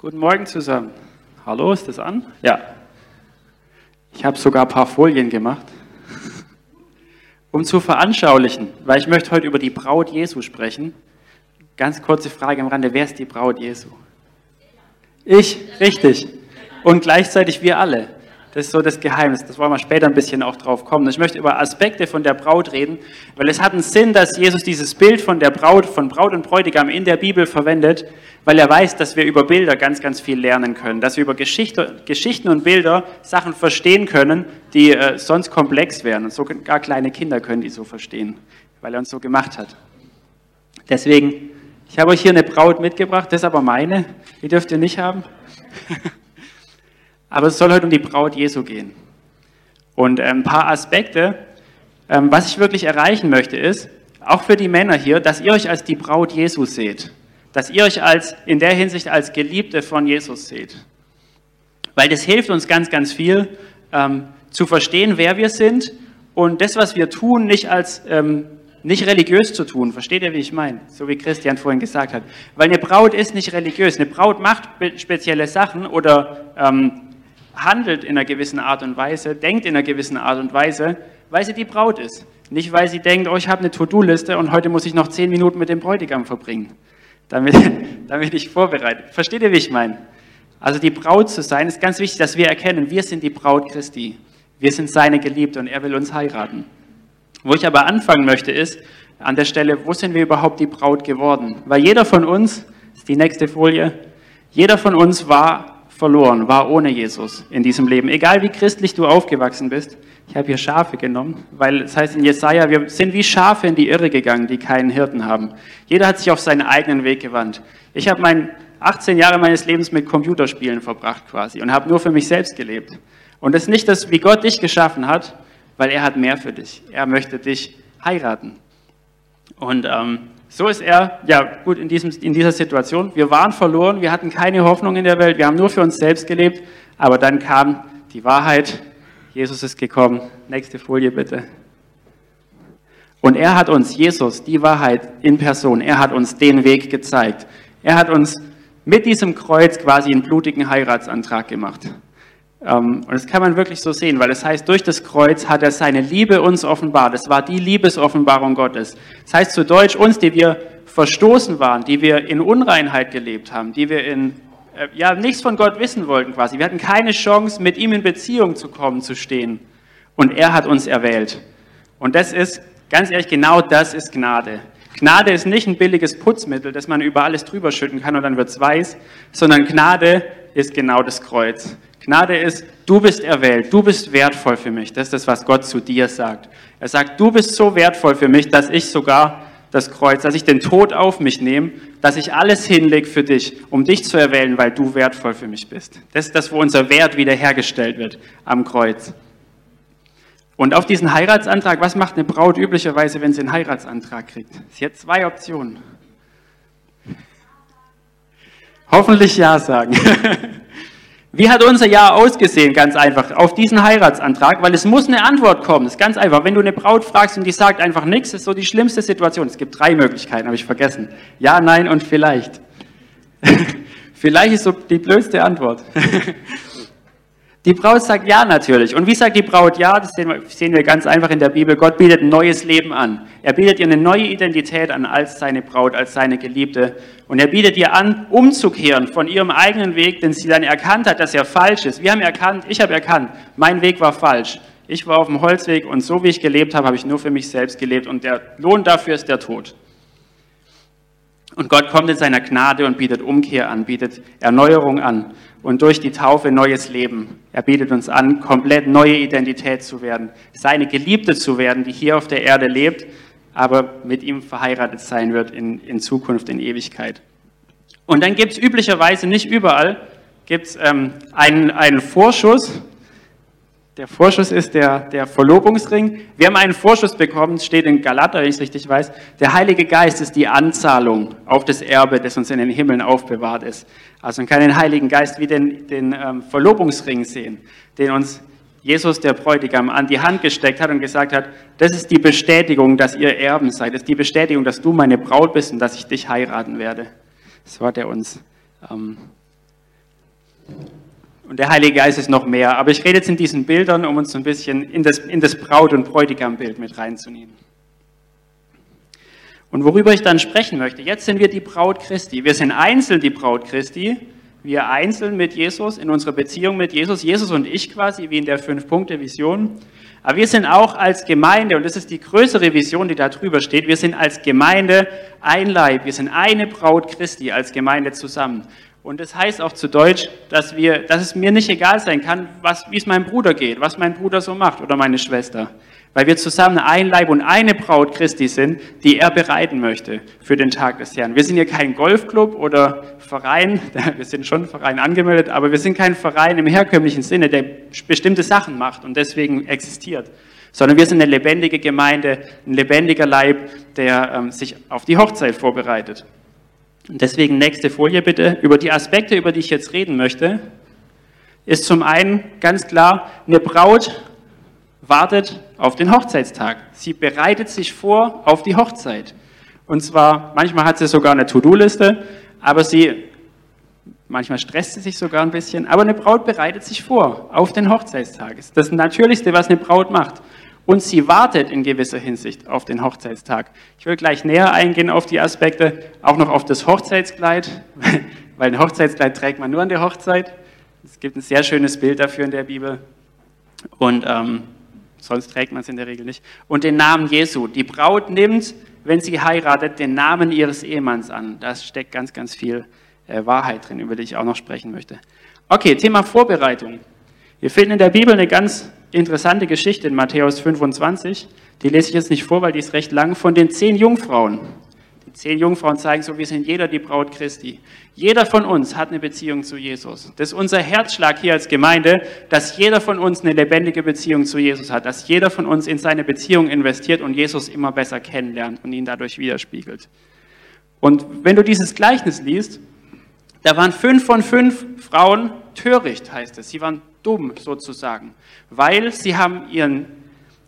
Guten Morgen zusammen. Hallo, ist das an? Ja. Ich habe sogar ein paar Folien gemacht, um zu veranschaulichen, weil ich möchte heute über die Braut Jesu sprechen. Ganz kurze Frage am Rande, wer ist die Braut Jesu? Ich, richtig. Und gleichzeitig wir alle. Das ist so das Geheimnis. Das wollen wir später ein bisschen auch drauf kommen. Ich möchte über Aspekte von der Braut reden, weil es hat einen Sinn, dass Jesus dieses Bild von der Braut, von Braut und Bräutigam in der Bibel verwendet, weil er weiß, dass wir über Bilder ganz, ganz viel lernen können, dass wir über Geschichte, Geschichten und Bilder Sachen verstehen können, die äh, sonst komplex wären. Und sogar kleine Kinder können die so verstehen, weil er uns so gemacht hat. Deswegen, ich habe euch hier eine Braut mitgebracht, das ist aber meine, die dürft ihr nicht haben. Aber es soll heute um die Braut Jesu gehen. Und äh, ein paar Aspekte, ähm, was ich wirklich erreichen möchte, ist, auch für die Männer hier, dass ihr euch als die Braut Jesu seht. Dass ihr euch als, in der Hinsicht als Geliebte von Jesus seht. Weil das hilft uns ganz, ganz viel, ähm, zu verstehen, wer wir sind und das, was wir tun, nicht als ähm, nicht religiös zu tun. Versteht ihr, wie ich meine? So wie Christian vorhin gesagt hat. Weil eine Braut ist nicht religiös. Eine Braut macht spezielle Sachen oder ähm, handelt in einer gewissen Art und Weise, denkt in einer gewissen Art und Weise, weil sie die Braut ist. Nicht, weil sie denkt, oh, ich habe eine To-Do-Liste und heute muss ich noch zehn Minuten mit dem Bräutigam verbringen, damit, damit ich vorbereitet. Versteht ihr, wie ich meine? Also die Braut zu sein, ist ganz wichtig, dass wir erkennen, wir sind die Braut Christi. Wir sind seine Geliebte und er will uns heiraten. Wo ich aber anfangen möchte, ist an der Stelle, wo sind wir überhaupt die Braut geworden? Weil jeder von uns, das ist die nächste Folie, jeder von uns war verloren, war ohne Jesus in diesem Leben. Egal wie christlich du aufgewachsen bist. Ich habe hier Schafe genommen, weil es heißt in Jesaja, wir sind wie Schafe in die Irre gegangen, die keinen Hirten haben. Jeder hat sich auf seinen eigenen Weg gewandt. Ich habe mein 18 Jahre meines Lebens mit Computerspielen verbracht quasi und habe nur für mich selbst gelebt. Und das ist nicht das, wie Gott dich geschaffen hat, weil er hat mehr für dich. Er möchte dich heiraten. Und ähm, so ist er, ja gut, in, diesem, in dieser Situation. Wir waren verloren, wir hatten keine Hoffnung in der Welt, wir haben nur für uns selbst gelebt, aber dann kam die Wahrheit, Jesus ist gekommen. Nächste Folie bitte. Und er hat uns, Jesus, die Wahrheit in Person, er hat uns den Weg gezeigt. Er hat uns mit diesem Kreuz quasi einen blutigen Heiratsantrag gemacht. Ähm, und das kann man wirklich so sehen, weil es heißt, durch das Kreuz hat er seine Liebe uns offenbart. Es war die Liebesoffenbarung Gottes. Das heißt zu Deutsch, uns, die wir verstoßen waren, die wir in Unreinheit gelebt haben, die wir in, äh, ja, nichts von Gott wissen wollten quasi. Wir hatten keine Chance, mit ihm in Beziehung zu kommen, zu stehen. Und er hat uns erwählt. Und das ist, ganz ehrlich, genau das ist Gnade. Gnade ist nicht ein billiges Putzmittel, das man über alles drüber schütten kann und dann wird es weiß, sondern Gnade ist genau das Kreuz. Gnade ist, du bist erwählt, du bist wertvoll für mich. Das ist das, was Gott zu dir sagt. Er sagt, du bist so wertvoll für mich, dass ich sogar das Kreuz, dass ich den Tod auf mich nehme, dass ich alles hinlege für dich, um dich zu erwählen, weil du wertvoll für mich bist. Das ist das, wo unser Wert wiederhergestellt wird am Kreuz. Und auf diesen Heiratsantrag, was macht eine Braut üblicherweise, wenn sie einen Heiratsantrag kriegt? Sie hat zwei Optionen. Hoffentlich Ja sagen. Wie hat unser Jahr ausgesehen? Ganz einfach. Auf diesen Heiratsantrag, weil es muss eine Antwort kommen. Das ist ganz einfach. Wenn du eine Braut fragst und die sagt einfach nichts, ist so die schlimmste Situation. Es gibt drei Möglichkeiten, habe ich vergessen. Ja, nein und vielleicht. vielleicht ist so die blödste Antwort. Die Braut sagt ja natürlich. Und wie sagt die Braut ja? Das sehen wir ganz einfach in der Bibel. Gott bietet ein neues Leben an. Er bietet ihr eine neue Identität an als seine Braut, als seine Geliebte. Und er bietet ihr an, umzukehren von ihrem eigenen Weg, den sie dann erkannt hat, dass er falsch ist. Wir haben erkannt, ich habe erkannt, mein Weg war falsch. Ich war auf dem Holzweg und so wie ich gelebt habe, habe ich nur für mich selbst gelebt und der Lohn dafür ist der Tod. Und Gott kommt in seiner Gnade und bietet Umkehr an, bietet Erneuerung an und durch die Taufe neues Leben. Er bietet uns an, komplett neue Identität zu werden, seine Geliebte zu werden, die hier auf der Erde lebt, aber mit ihm verheiratet sein wird in, in Zukunft, in Ewigkeit. Und dann gibt es üblicherweise nicht überall gibt's, ähm, einen, einen Vorschuss der Vorschuss ist der, der Verlobungsring. Wir haben einen Vorschuss bekommen, steht in Galater, wenn ich es richtig weiß. Der Heilige Geist ist die Anzahlung auf das Erbe, das uns in den Himmeln aufbewahrt ist. Also man kann den Heiligen Geist wie den, den ähm, Verlobungsring sehen, den uns Jesus, der Bräutigam, an die Hand gesteckt hat und gesagt hat, das ist die Bestätigung, dass ihr Erben seid. Das ist die Bestätigung, dass du meine Braut bist und dass ich dich heiraten werde. So hat er uns ähm, Und der Heilige Geist ist noch mehr. Aber ich rede jetzt in diesen Bildern, um uns ein bisschen in das, in das Braut- und Bräutigam-Bild mit reinzunehmen. Und worüber ich dann sprechen möchte, jetzt sind wir die Braut Christi. Wir sind einzeln die Braut Christi. Wir einzeln mit Jesus in unserer Beziehung mit Jesus. Jesus und ich quasi, wie in der Fünf-Punkte-Vision. Aber wir sind auch als Gemeinde, und das ist die größere Vision, die da drüber steht, wir sind als Gemeinde ein Leib. Wir sind eine Braut Christi als Gemeinde zusammen. Und das heißt auch zu Deutsch, dass, wir, dass es mir nicht egal sein kann, was, wie es meinem Bruder geht, was mein Bruder so macht oder meine Schwester. Weil wir zusammen ein Leib und eine Braut Christi sind, die er bereiten möchte für den Tag des Herrn. Wir sind hier kein Golfclub oder Verein, wir sind schon Verein angemeldet, aber wir sind kein Verein im herkömmlichen Sinne, der bestimmte Sachen macht und deswegen existiert. Sondern wir sind eine lebendige Gemeinde, ein lebendiger Leib, der ähm, sich auf die Hochzeit vorbereitet. Deswegen nächste Folie bitte. Über die Aspekte, über die ich jetzt reden möchte, ist zum einen ganz klar, eine Braut wartet auf den Hochzeitstag. Sie bereitet sich vor auf die Hochzeit. Und zwar, manchmal hat sie sogar eine To-Do-Liste, aber sie, manchmal stresst sie sich sogar ein bisschen, aber eine Braut bereitet sich vor auf den Hochzeitstag. Das ist das Natürlichste, was eine Braut macht und sie wartet in gewisser Hinsicht auf den Hochzeitstag. Ich will gleich näher eingehen auf die Aspekte, auch noch auf das Hochzeitskleid, weil ein Hochzeitskleid trägt man nur an der Hochzeit. Es gibt ein sehr schönes Bild dafür in der Bibel und ähm, sonst trägt man es in der Regel nicht. Und den Namen Jesu. Die Braut nimmt, wenn sie heiratet, den Namen ihres Ehemanns an. Da steckt ganz, ganz viel äh, Wahrheit drin, über die ich auch noch sprechen möchte. Okay, Thema Vorbereitung. Wir finden in der Bibel eine ganz interessante Geschichte in Matthäus 25. Die lese ich jetzt nicht vor, weil die ist recht lang, von den zehn Jungfrauen. Die zehn Jungfrauen zeigen so, wir sind jeder die Braut Christi. Jeder von uns hat eine Beziehung zu Jesus. Das ist unser Herzschlag hier als Gemeinde, dass jeder von uns eine lebendige Beziehung zu Jesus hat, dass jeder von uns in seine Beziehung investiert und Jesus immer besser kennenlernt und ihn dadurch widerspiegelt. Und wenn du dieses Gleichnis liest, da waren fünf von fünf Frauen töricht, heißt es. Sie waren dumm sozusagen, weil sie haben ihren,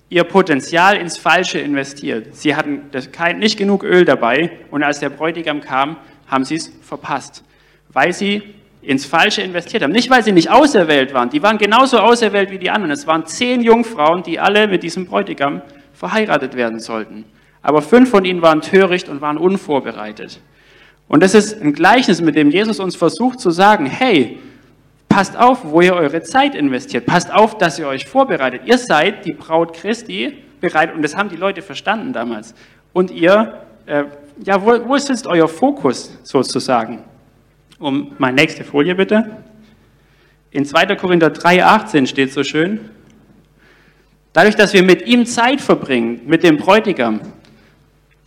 ihr Potenzial ins Falsche investiert. Sie hatten kein, nicht genug Öl dabei und als der Bräutigam kam, haben sie es verpasst, weil sie ins Falsche investiert haben. Nicht, weil sie nicht auserwählt waren, die waren genauso auserwählt wie die anderen. Es waren zehn Jungfrauen, die alle mit diesem Bräutigam verheiratet werden sollten. Aber fünf von ihnen waren töricht und waren unvorbereitet. Und das ist ein Gleichnis, mit dem Jesus uns versucht zu sagen, hey, Passt auf, wo ihr eure Zeit investiert. Passt auf, dass ihr euch vorbereitet. Ihr seid die Braut Christi bereit, und das haben die Leute verstanden damals. Und ihr, äh, ja, wo, wo ist jetzt euer Fokus sozusagen? Um meine nächste Folie bitte. In 2. Korinther 3,18 steht so schön, dadurch, dass wir mit ihm Zeit verbringen, mit dem Bräutigam,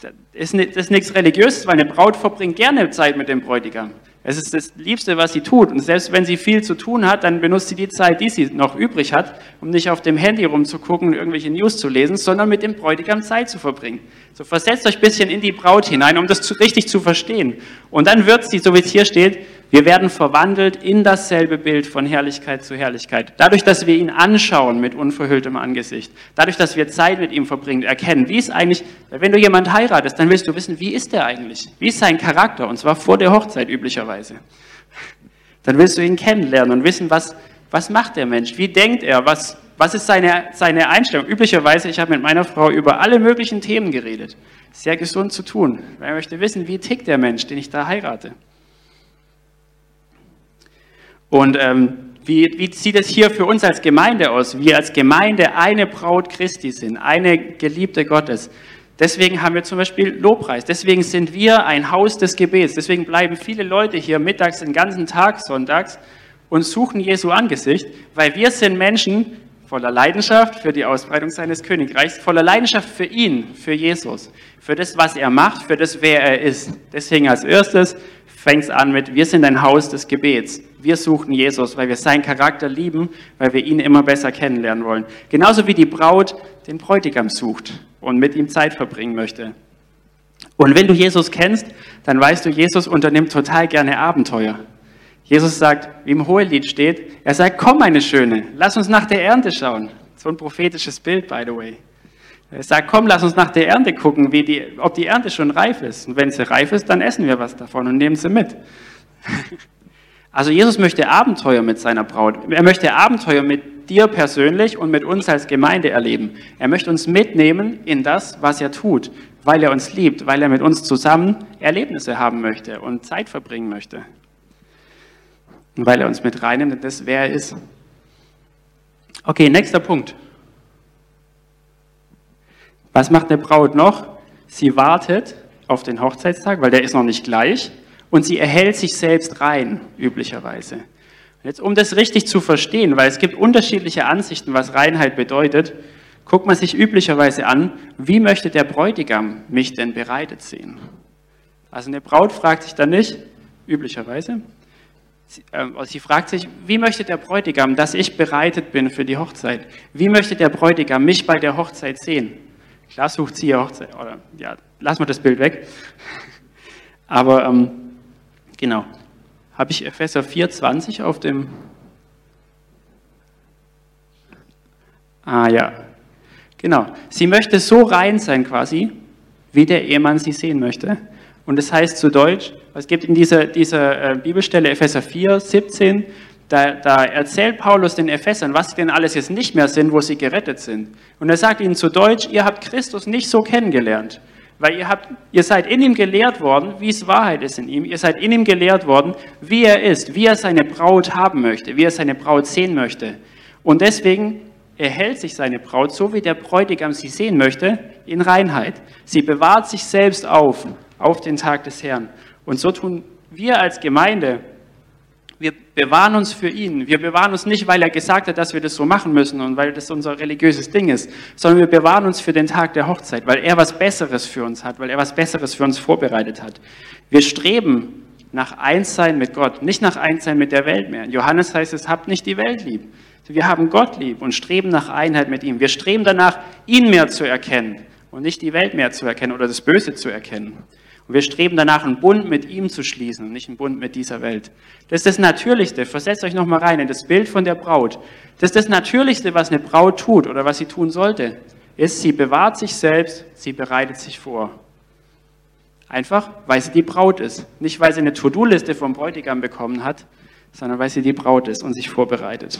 das ist nichts Religiöses, weil eine Braut verbringt gerne Zeit mit dem Bräutigam. Es ist das Liebste, was sie tut. Und selbst wenn sie viel zu tun hat, dann benutzt sie die Zeit, die sie noch übrig hat, um nicht auf dem Handy rumzugucken und irgendwelche News zu lesen, sondern mit dem Bräutigam Zeit zu verbringen. So versetzt euch ein bisschen in die Braut hinein, um das zu, richtig zu verstehen. Und dann wird sie, so wie es hier steht, wir werden verwandelt in dasselbe Bild von Herrlichkeit zu Herrlichkeit. Dadurch, dass wir ihn anschauen mit unverhülltem Angesicht. Dadurch, dass wir Zeit mit ihm verbringen, erkennen, wie ist eigentlich, wenn du jemand heiratest, dann willst du wissen, wie ist er eigentlich? Wie ist sein Charakter? Und zwar vor der Hochzeit üblicherweise. Dann willst du ihn kennenlernen und wissen, was, was macht der Mensch? Wie denkt er? Was, was ist seine, seine Einstellung? Üblicherweise, ich habe mit meiner Frau über alle möglichen Themen geredet. Sehr gesund zu tun. Ich möchte wissen, wie tickt der Mensch, den ich da heirate? Und ähm, wie, wie sieht es hier für uns als Gemeinde aus? Wir als Gemeinde eine Braut Christi sind, eine Geliebte Gottes. Deswegen haben wir zum Beispiel Lobpreis. Deswegen sind wir ein Haus des Gebets. Deswegen bleiben viele Leute hier mittags den ganzen Tag sonntags und suchen Jesu Angesicht, weil wir sind Menschen voller Leidenschaft für die Ausbreitung seines Königreichs, voller Leidenschaft für ihn, für Jesus, für das, was er macht, für das, wer er ist. Deswegen als erstes fängt es an mit, wir sind ein Haus des Gebets. Wir suchen Jesus, weil wir seinen Charakter lieben, weil wir ihn immer besser kennenlernen wollen. Genauso wie die Braut den Bräutigam sucht und mit ihm Zeit verbringen möchte. Und wenn du Jesus kennst, dann weißt du, Jesus unternimmt total gerne Abenteuer. Jesus sagt, wie im Hohelied steht, er sagt, komm meine Schöne, lass uns nach der Ernte schauen. So ein prophetisches Bild, by the way. Er sagt, komm, lass uns nach der Ernte gucken, die, ob die Ernte schon reif ist. Und wenn sie reif ist, dann essen wir was davon und nehmen sie mit. Also Jesus möchte Abenteuer mit seiner Braut. Er möchte Abenteuer mit dir persönlich und mit uns als Gemeinde erleben. Er möchte uns mitnehmen in das, was er tut, weil er uns liebt, weil er mit uns zusammen Erlebnisse haben möchte und Zeit verbringen möchte. Und weil er uns mit reinnimmt in das, wer er ist. Okay, nächster Punkt. Was macht eine Braut noch? Sie wartet auf den Hochzeitstag, weil der ist noch nicht gleich, und sie erhält sich selbst rein, üblicherweise. Jetzt, um das richtig zu verstehen, weil es gibt unterschiedliche Ansichten, was Reinheit bedeutet, guckt man sich üblicherweise an, wie möchte der Bräutigam mich denn bereitet sehen? Also eine Braut fragt sich dann nicht, üblicherweise, sie, äh, sie fragt sich, wie möchte der Bräutigam, dass ich bereitet bin für die Hochzeit? Wie möchte der Bräutigam mich bei der Hochzeit sehen? Klar sucht sie Hochzeit, oder ja, lassen wir das Bild weg. Aber ähm, genau, habe ich Epheser 4,20 auf dem. Ah ja, genau. Sie möchte so rein sein quasi, wie der Ehemann sie sehen möchte. Und das heißt zu Deutsch, es gibt in dieser, dieser äh, Bibelstelle Epheser 4, 17, da, da, erzählt Paulus den Ephesern, was sie denn alles jetzt nicht mehr sind, wo sie gerettet sind. Und er sagt ihnen zu Deutsch, ihr habt Christus nicht so kennengelernt, weil ihr, habt, ihr seid in ihm gelehrt worden, wie es Wahrheit ist in ihm. Ihr seid in ihm gelehrt worden, wie er ist, wie er seine Braut haben möchte, wie er seine Braut sehen möchte. Und deswegen erhält sich seine Braut, so wie der Bräutigam sie sehen möchte, in Reinheit. Sie bewahrt sich selbst auf, auf den Tag des Herrn. Und so tun wir als Gemeinde wir bewahren uns für ihn. Wir bewahren uns nicht, weil er gesagt hat, dass wir das so machen müssen und weil das unser religiöses Ding ist, sondern wir bewahren uns für den Tag der Hochzeit, weil er was Besseres für uns hat, weil er was Besseres für uns vorbereitet hat. Wir streben nach Einssein mit Gott, nicht nach Einssein mit der Welt mehr. Johannes heißt es, habt nicht die Welt lieb. Wir haben Gott lieb und streben nach Einheit mit ihm. Wir streben danach, ihn mehr zu erkennen und nicht die Welt mehr zu erkennen oder das Böse zu erkennen. Und wir streben danach, einen Bund mit ihm zu schließen und nicht einen Bund mit dieser Welt. Das ist das Natürlichste. Versetzt euch nochmal rein in das Bild von der Braut. Das ist das Natürlichste, was eine Braut tut oder was sie tun sollte, ist, sie bewahrt sich selbst, sie bereitet sich vor. Einfach, weil sie die Braut ist. Nicht, weil sie eine To-Do-Liste vom Bräutigam bekommen hat, sondern weil sie die Braut ist und sich vorbereitet.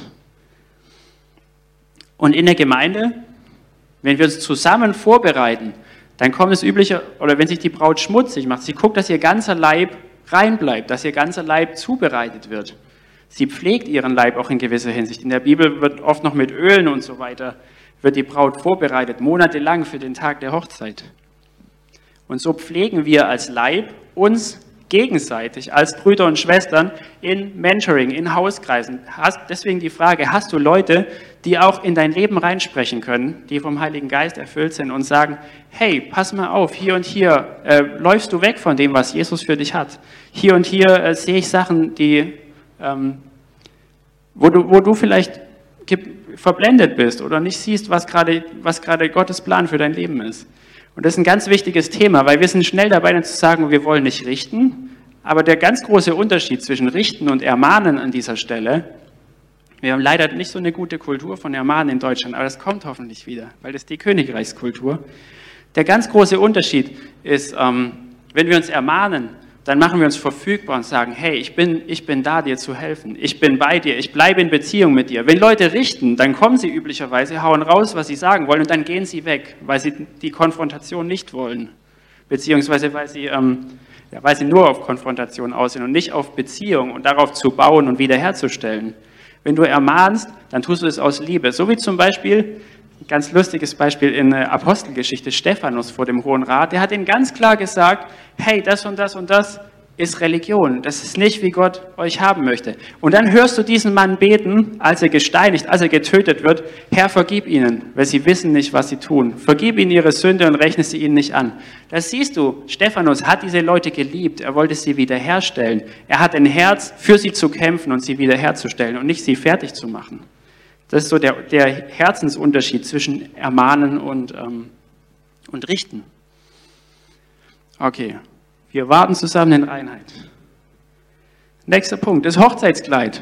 Und in der Gemeinde, wenn wir uns zusammen vorbereiten, dann kommt es üblicher, oder wenn sich die Braut schmutzig macht, sie guckt, dass ihr ganzer Leib rein bleibt, dass ihr ganzer Leib zubereitet wird. Sie pflegt ihren Leib auch in gewisser Hinsicht. In der Bibel wird oft noch mit Ölen und so weiter, wird die Braut vorbereitet, monatelang für den Tag der Hochzeit. Und so pflegen wir als Leib uns gegenseitig als Brüder und Schwestern in Mentoring, in Hauskreisen. Hast, deswegen die Frage, hast du Leute, die auch in dein Leben reinsprechen können, die vom Heiligen Geist erfüllt sind und sagen, hey, pass mal auf, hier und hier äh, läufst du weg von dem, was Jesus für dich hat. Hier und hier äh, sehe ich Sachen, die, ähm, wo, du, wo du vielleicht verblendet bist oder nicht siehst, was gerade was gerade Gottes Plan für dein Leben ist. Und das ist ein ganz wichtiges Thema, weil wir sind schnell dabei, dann zu sagen, wir wollen nicht richten. Aber der ganz große Unterschied zwischen richten und ermahnen an dieser Stelle, wir haben leider nicht so eine gute Kultur von Ermahnen in Deutschland, aber das kommt hoffentlich wieder, weil das die Königreichskultur. Der ganz große Unterschied ist, ähm, wenn wir uns ermahnen, dann machen wir uns verfügbar und sagen, hey, ich bin, ich bin da, dir zu helfen. Ich bin bei dir, ich bleibe in Beziehung mit dir. Wenn Leute richten, dann kommen sie üblicherweise, hauen raus, was sie sagen wollen und dann gehen sie weg, weil sie die Konfrontation nicht wollen. Beziehungsweise weil sie, ähm, ja, weil sie nur auf Konfrontation aus sind und nicht auf Beziehung und darauf zu bauen und wiederherzustellen. Wenn du ermahnst, dann tust du es aus Liebe. So wie zum Beispiel ganz lustiges Beispiel in der Apostelgeschichte, Stephanus vor dem Hohen Rat, der hat ihnen ganz klar gesagt, hey, das und das und das ist Religion. Das ist nicht, wie Gott euch haben möchte. Und dann hörst du diesen Mann beten, als er gesteinigt, als er getötet wird, Herr, vergib ihnen, weil sie wissen nicht, was sie tun. Vergib ihnen ihre Sünde und rechne sie ihnen nicht an. Das siehst du, Stephanus hat diese Leute geliebt, er wollte sie wiederherstellen. Er hat ein Herz, für sie zu kämpfen und sie wiederherzustellen und nicht sie fertig zu machen. Das ist so der, der Herzensunterschied zwischen Ermahnen und, ähm, und Richten. Okay, wir warten zusammen in Einheit. Nächster Punkt, das Hochzeitskleid.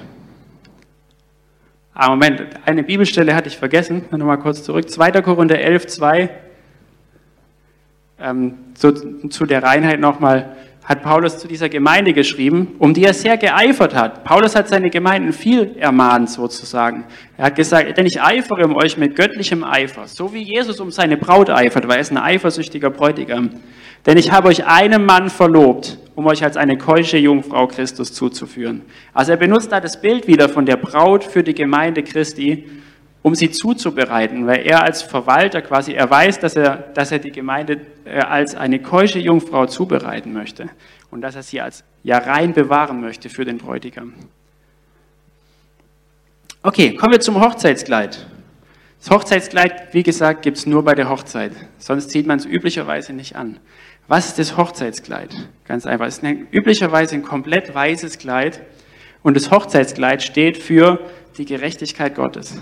Ah, Moment, eine Bibelstelle hatte ich vergessen. Nochmal kurz zurück. 2. Korinther 11, 2. Ähm, so, zu der Reinheit nochmal. Hat Paulus zu dieser Gemeinde geschrieben, um die er sehr geeifert hat. Paulus hat seine Gemeinden viel ermahnt sozusagen. Er hat gesagt, denn ich eifere um euch mit göttlichem Eifer, so wie Jesus um seine Braut eifert, weil er ist ein eifersüchtiger Bräutigam. Denn ich habe euch einem Mann verlobt, um euch als eine keusche Jungfrau Christus zuzuführen. Also er benutzt da das Bild wieder von der Braut für die Gemeinde Christi, um sie zuzubereiten, weil er als Verwalter quasi, er weiß, dass er, dass er die Gemeinde äh, als eine keusche Jungfrau zubereiten möchte und dass er sie als ja rein bewahren möchte für den Bräutigam. Okay, kommen wir zum Hochzeitskleid. Das Hochzeitskleid, wie gesagt, gibt es nur bei der Hochzeit, sonst zieht man es üblicherweise nicht an. Was ist das Hochzeitskleid? Ganz einfach, es ist üblicherweise ein komplett weißes Kleid und das Hochzeitskleid steht für die Gerechtigkeit Gottes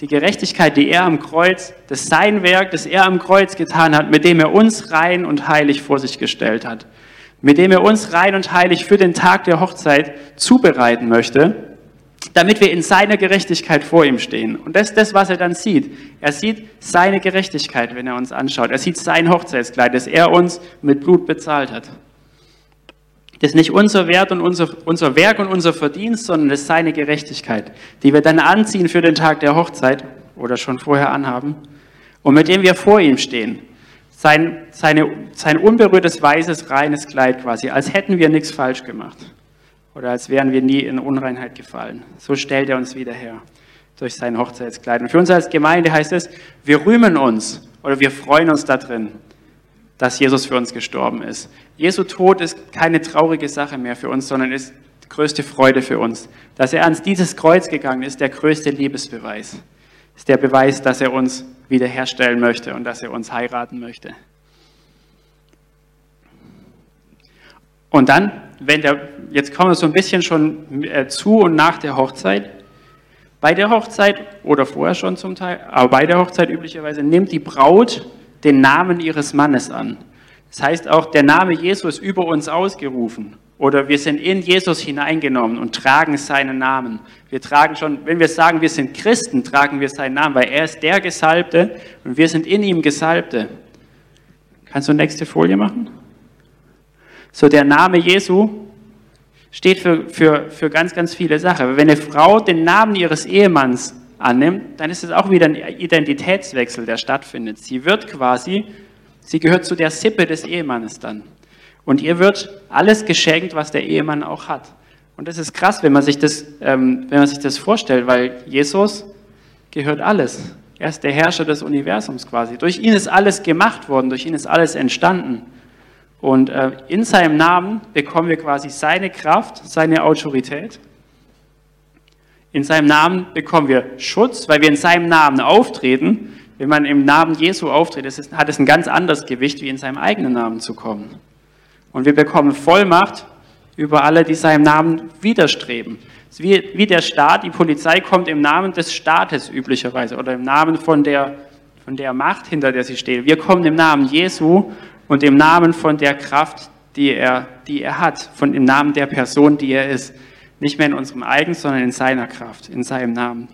die Gerechtigkeit, die er am Kreuz, das sein Werk, das er am Kreuz getan hat, mit dem er uns rein und heilig vor sich gestellt hat, mit dem er uns rein und heilig für den Tag der Hochzeit zubereiten möchte, damit wir in seiner Gerechtigkeit vor ihm stehen. Und das ist das, was er dann sieht. Er sieht seine Gerechtigkeit, wenn er uns anschaut. Er sieht sein Hochzeitskleid, das er uns mit Blut bezahlt hat. Das ist nicht unser Wert und unser, unser Werk und unser Verdienst, sondern das ist seine Gerechtigkeit, die wir dann anziehen für den Tag der Hochzeit oder schon vorher anhaben und mit dem wir vor ihm stehen. Sein, seine, sein unberührtes, weißes, reines Kleid quasi, als hätten wir nichts falsch gemacht oder als wären wir nie in Unreinheit gefallen. So stellt er uns wieder her durch sein Hochzeitskleid. Und für uns als Gemeinde heißt es, wir rühmen uns oder wir freuen uns darin, dass Jesus für uns gestorben ist. Jesu Tod ist keine traurige Sache mehr für uns, sondern ist die größte Freude für uns. Dass er ans dieses Kreuz gegangen ist, der größte Liebesbeweis. Ist der Beweis, dass er uns wiederherstellen möchte und dass er uns heiraten möchte. Und dann, wenn der, jetzt kommen wir so ein bisschen schon äh, zu und nach der Hochzeit. Bei der Hochzeit oder vorher schon zum Teil, aber bei der Hochzeit üblicherweise nimmt die Braut den Namen ihres Mannes an. Das heißt auch, der Name Jesus über uns ausgerufen. Oder wir sind in Jesus hineingenommen und tragen seinen Namen. Wir tragen schon, wenn wir sagen, wir sind Christen, tragen wir seinen Namen, weil er ist der Gesalbte und wir sind in ihm Gesalbte. Kannst du nächste Folie machen? So, der Name Jesu steht für, für, für ganz, ganz viele Sachen. Wenn eine Frau den Namen ihres Ehemanns annimmt, dann ist es auch wieder ein Identitätswechsel, der stattfindet. Sie wird quasi, sie gehört zu der Sippe des Ehemannes dann. Und ihr wird alles geschenkt, was der Ehemann auch hat. Und das ist krass, wenn man sich das, ähm, wenn man sich das vorstellt, weil Jesus gehört alles. Er ist der Herrscher des Universums quasi. Durch ihn ist alles gemacht worden, durch ihn ist alles entstanden. Und äh, in seinem Namen bekommen wir quasi seine Kraft, seine Autorität in seinem Namen bekommen wir Schutz, weil wir in seinem Namen auftreten. Wenn man im Namen Jesu auftritt, hat es ein ganz anderes Gewicht, wie in seinem eigenen Namen zu kommen. Und wir bekommen Vollmacht über alle, die seinem Namen widerstreben. Wie, wie der Staat, die Polizei kommt im Namen des Staates üblicherweise oder im Namen von der, von der Macht, hinter der sie steht. Wir kommen im Namen Jesu und im Namen von der Kraft, die er, die er hat, von dem Namen der Person, die er ist. Nicht mehr in unserem eigenen, sondern in seiner Kraft, in seinem Namen.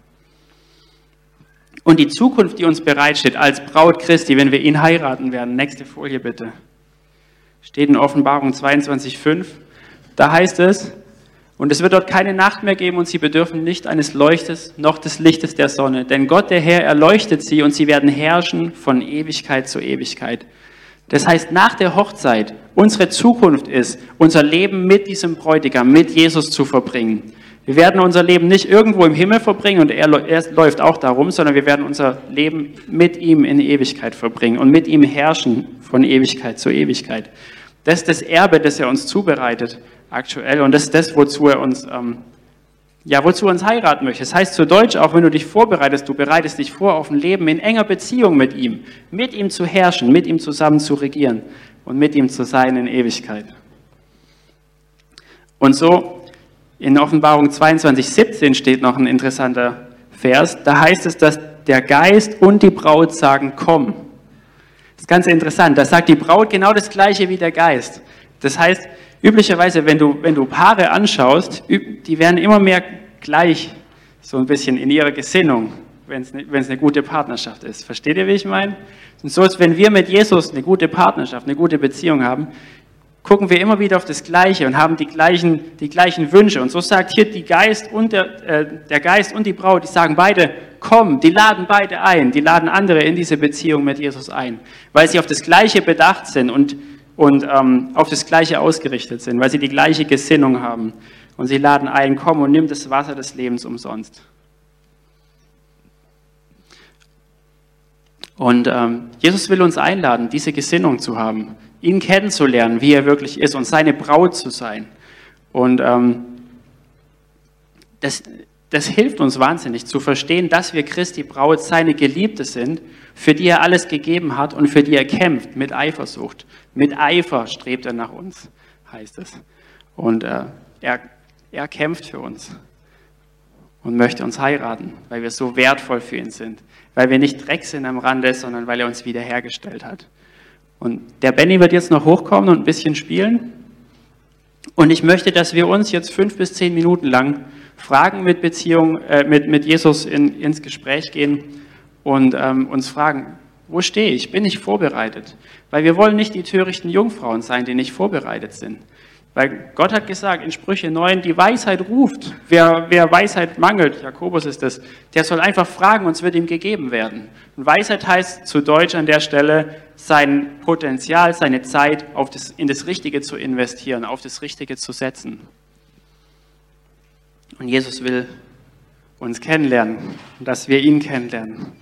Und die Zukunft, die uns bereitsteht als Braut Christi, wenn wir ihn heiraten werden, nächste Folie bitte, steht in Offenbarung 22,5. Da heißt es, und es wird dort keine Nacht mehr geben und sie bedürfen nicht eines Leuchtes noch des Lichtes der Sonne. Denn Gott, der Herr, erleuchtet sie und sie werden herrschen von Ewigkeit zu Ewigkeit. Das heißt, nach der Hochzeit, unsere Zukunft ist, unser Leben mit diesem Bräutigam, mit Jesus zu verbringen. Wir werden unser Leben nicht irgendwo im Himmel verbringen und er, er, läuft auch darum, sondern wir werden unser Leben mit ihm in Ewigkeit verbringen und mit ihm herrschen von Ewigkeit zu Ewigkeit. Das ist das Erbe, das er uns zubereitet aktuell und das ist das, wozu er uns ähm, ja, wozu uns heiraten möchte. Das heißt zu Deutsch, auch wenn du dich vorbereitest, du bereitest dich vor auf ein Leben in enger Beziehung mit ihm, mit ihm zu herrschen, mit ihm zusammen zu regieren und mit ihm zu sein in Ewigkeit. Und so in Offenbarung 22, 17 steht noch ein interessanter Vers. Da heißt es, dass der Geist und die Braut sagen, komm. Das ist ganz interessant. Da sagt die Braut genau das Gleiche wie der Geist. Das heißt, Üblicherweise, wenn du, wenn du Paare anschaust, die werden immer mehr gleich, so ein bisschen in ihrer Gesinnung, wenn es, eine gute Partnerschaft ist. Versteht ihr, wie ich meine? Und so ist, wenn wir mit Jesus eine gute Partnerschaft, eine gute Beziehung haben, gucken wir immer wieder auf das Gleiche und haben die gleichen, die gleichen Wünsche. Und so sagt hier die Geist und der, äh, der Geist und die Braut, die sagen beide, komm, die laden beide ein, die laden andere in diese Beziehung mit Jesus ein, weil sie auf das Gleiche bedacht sind und, und ähm, auf das Gleiche ausgerichtet sind, weil sie die gleiche Gesinnung haben. Und sie laden ein, komm und nimm das Wasser des Lebens umsonst. Und ähm, Jesus will uns einladen, diese Gesinnung zu haben ihn kennenzulernen, wie er wirklich ist und seine Braut zu sein. Und ähm, das, das hilft uns wahnsinnig zu verstehen, dass wir Christi Braut, seine Geliebte sind, für die er alles gegeben hat und für die er kämpft mit Eifersucht. Mit Eifer strebt er nach uns, heißt es. Und äh, er, er kämpft für uns und möchte uns heiraten, weil wir so wertvoll für ihn sind, weil wir nicht Dreck sind am Rande, sondern weil er uns wiederhergestellt hat. Und der Benny wird jetzt noch hochkommen und ein bisschen spielen. Und ich möchte, dass wir uns jetzt fünf bis zehn Minuten lang Fragen mit Beziehung, äh, mit, mit Jesus in, ins Gespräch gehen und ähm, uns fragen, wo stehe ich? Bin ich vorbereitet? Weil wir wollen nicht die törichten Jungfrauen sein, die nicht vorbereitet sind. Weil Gott hat gesagt in Sprüche 9, die Weisheit ruft. Wer, wer Weisheit mangelt, Jakobus ist es, der soll einfach fragen und es wird ihm gegeben werden. Und Weisheit heißt zu Deutsch an der Stelle, sein Potenzial, seine Zeit auf das, in das Richtige zu investieren, auf das Richtige zu setzen. Und Jesus will uns kennenlernen, dass wir ihn kennenlernen,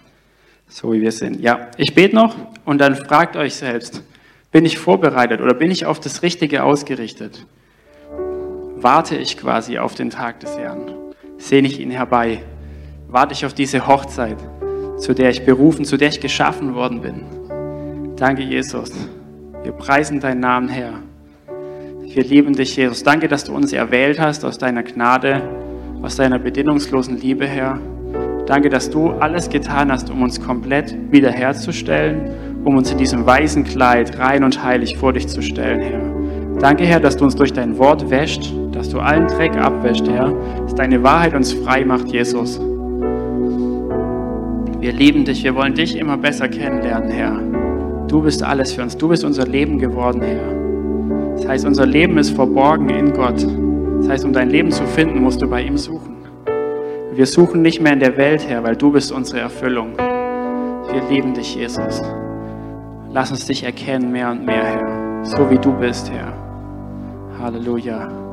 so wie wir sind. Ja, ich bete noch und dann fragt euch selbst, bin ich vorbereitet oder bin ich auf das Richtige ausgerichtet? Warte ich quasi auf den Tag des Herrn? Sehne ich ihn herbei? Warte ich auf diese Hochzeit, zu der ich berufen, zu der ich geschaffen worden bin? Danke, Jesus. Wir preisen deinen Namen, Herr. Wir lieben dich, Jesus. Danke, dass du uns erwählt hast aus deiner Gnade, aus deiner bedingungslosen Liebe, Herr. Danke, dass du alles getan hast, um uns komplett wiederherzustellen um uns in diesem weißen Kleid rein und heilig vor dich zu stellen, Herr. Danke, Herr, dass du uns durch dein Wort wäscht, dass du allen Dreck abwäscht, Herr, dass deine Wahrheit uns frei macht, Jesus. Wir lieben dich, wir wollen dich immer besser kennenlernen, Herr. Du bist alles für uns, du bist unser Leben geworden, Herr. Das heißt, unser Leben ist verborgen in Gott. Das heißt, um dein Leben zu finden, musst du bei ihm suchen. Wir suchen nicht mehr in der Welt, Herr, weil du bist unsere Erfüllung. Wir lieben dich, Jesus. Lass uns dich erkennen mehr und mehr, Herr, so wie du bist, Herr. Halleluja.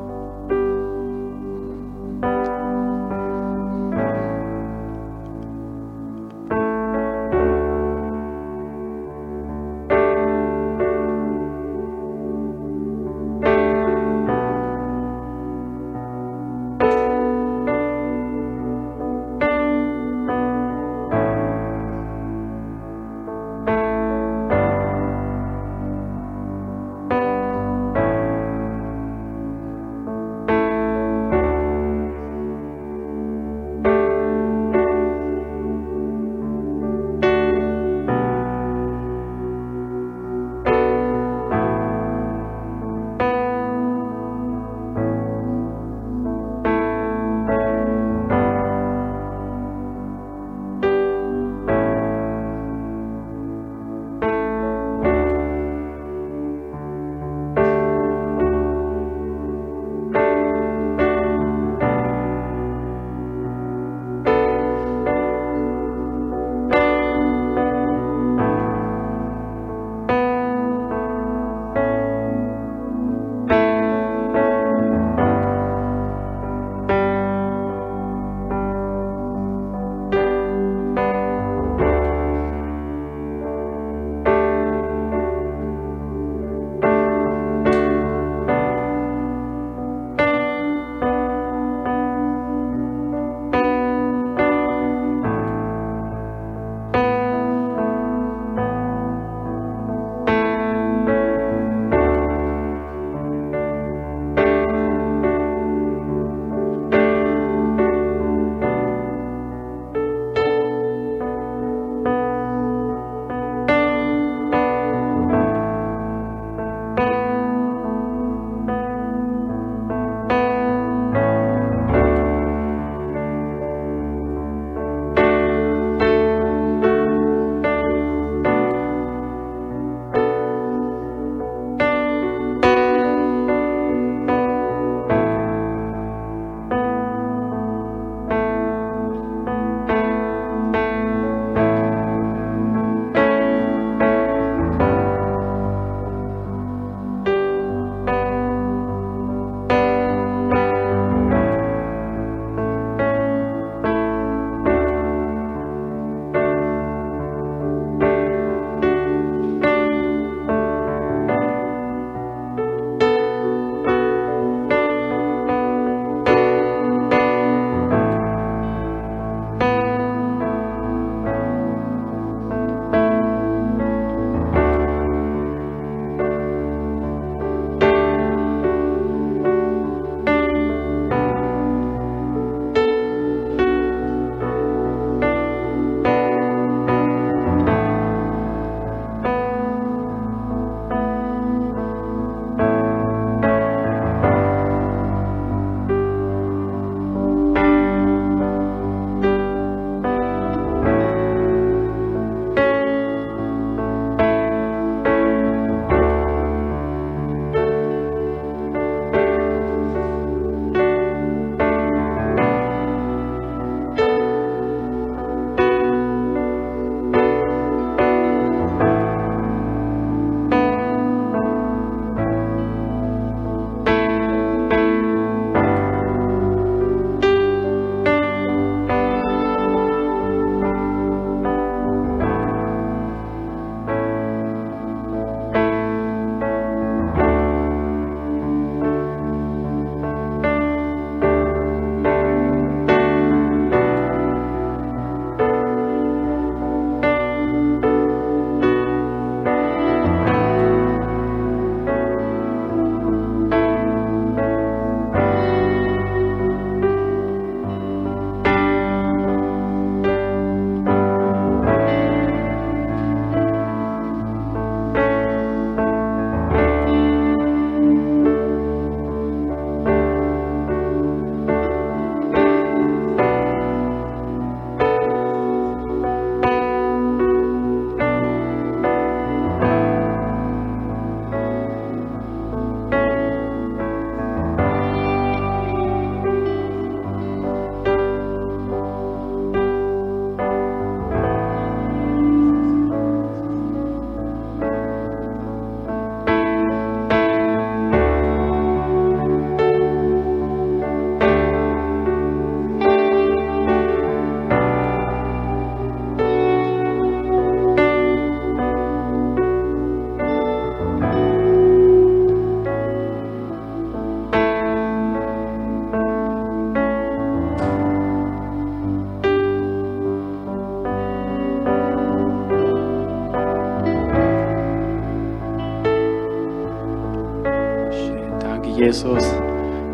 Jesus,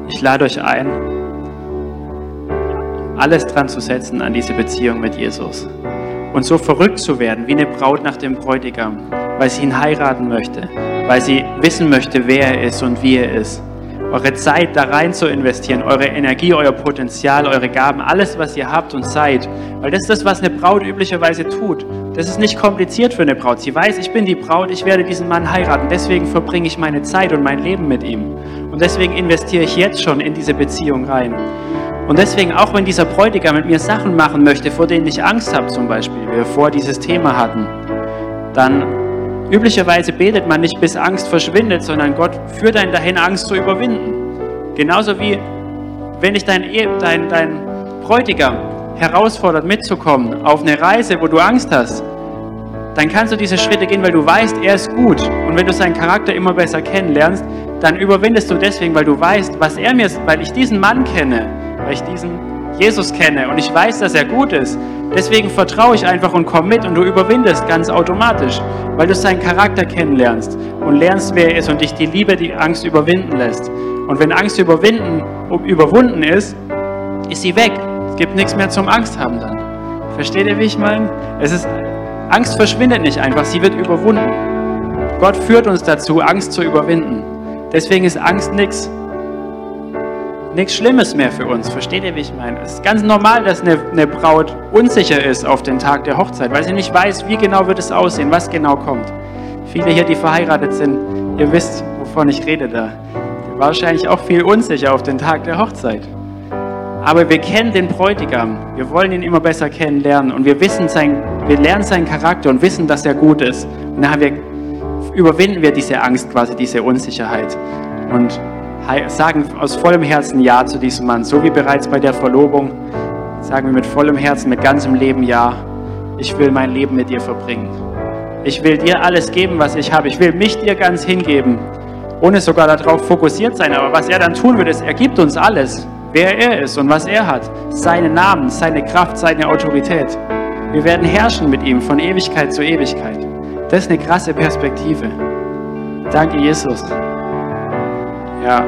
ich lade euch ein, alles dran zu setzen an diese Beziehung mit Jesus. Und so verrückt zu werden wie eine Braut nach dem Bräutigam, weil sie ihn heiraten möchte, weil sie wissen möchte, wer er ist und wie er ist eure Zeit da rein zu investieren, eure Energie, euer Potenzial, eure Gaben, alles, was ihr habt und seid. Weil das ist das, was eine Braut üblicherweise tut. Das ist nicht kompliziert für eine Braut. Sie weiß, ich bin die Braut, ich werde diesen Mann heiraten. Deswegen verbringe ich meine Zeit und mein Leben mit ihm. Und deswegen investiere ich jetzt schon in diese Beziehung rein. Und deswegen, auch wenn dieser Bräutigam mit mir Sachen machen möchte, vor denen ich Angst habe, zum Beispiel, wie wir vor dieses Thema hatten, dann Üblicherweise betet man nicht, bis Angst verschwindet, sondern Gott führt einen dahin, Angst zu überwinden. Genauso wie wenn dich dein, dein, dein Bräutigam herausfordert, mitzukommen auf eine Reise, wo du Angst hast, dann kannst du diese Schritte gehen, weil du weißt, er ist gut. Und wenn du seinen Charakter immer besser kennenlernst, dann überwindest du deswegen, weil du weißt, was er mir, weil ich diesen Mann kenne, weil ich diesen Jesus kenne und ich weiß, dass er gut ist. Deswegen vertraue ich einfach und komm mit und du überwindest ganz automatisch, weil du seinen Charakter kennenlernst und lernst, wer er ist und dich die Liebe, die Angst überwinden lässt. Und wenn Angst überwinden, überwunden ist, ist sie weg. Es gibt nichts mehr zum Angst haben dann. Versteht ihr, wie ich meine? Es ist, Angst verschwindet nicht einfach, sie wird überwunden. Gott führt uns dazu, Angst zu überwinden. Deswegen ist Angst nichts nichts Schlimmes mehr für uns. Versteht ihr, wie ich meine? Es ist ganz normal, dass eine, eine, Braut unsicher ist auf den Tag der Hochzeit, weil sie nicht weiß, wie genau wird es aussehen, was genau kommt. Viele hier, die verheiratet sind, ihr wisst, wovon ich rede da. Wahrscheinlich auch viel unsicher auf den Tag der Hochzeit. Aber wir kennen den Bräutigam. Wir wollen ihn immer besser kennenlernen und wir wissen sein, wir lernen seinen Charakter und wissen, dass er gut ist. Und dann wir, überwinden wir diese Angst, quasi diese Unsicherheit. Und sagen aus vollem Herzen Ja zu diesem Mann. So wie bereits bei der Verlobung sagen wir mit vollem Herzen, mit ganzem Leben Ja. Ich will mein Leben mit dir verbringen. Ich will dir alles geben, was ich habe. Ich will mich dir ganz hingeben, ohne sogar darauf fokussiert sein. Aber was er dann tun wird, ist, er gibt uns alles, wer er ist und was er hat. Seinen Namen, seine Kraft, seine Autorität. Wir werden herrschen mit ihm von Ewigkeit zu Ewigkeit. Das ist eine krasse Perspektive. Danke, Jesus. Ja.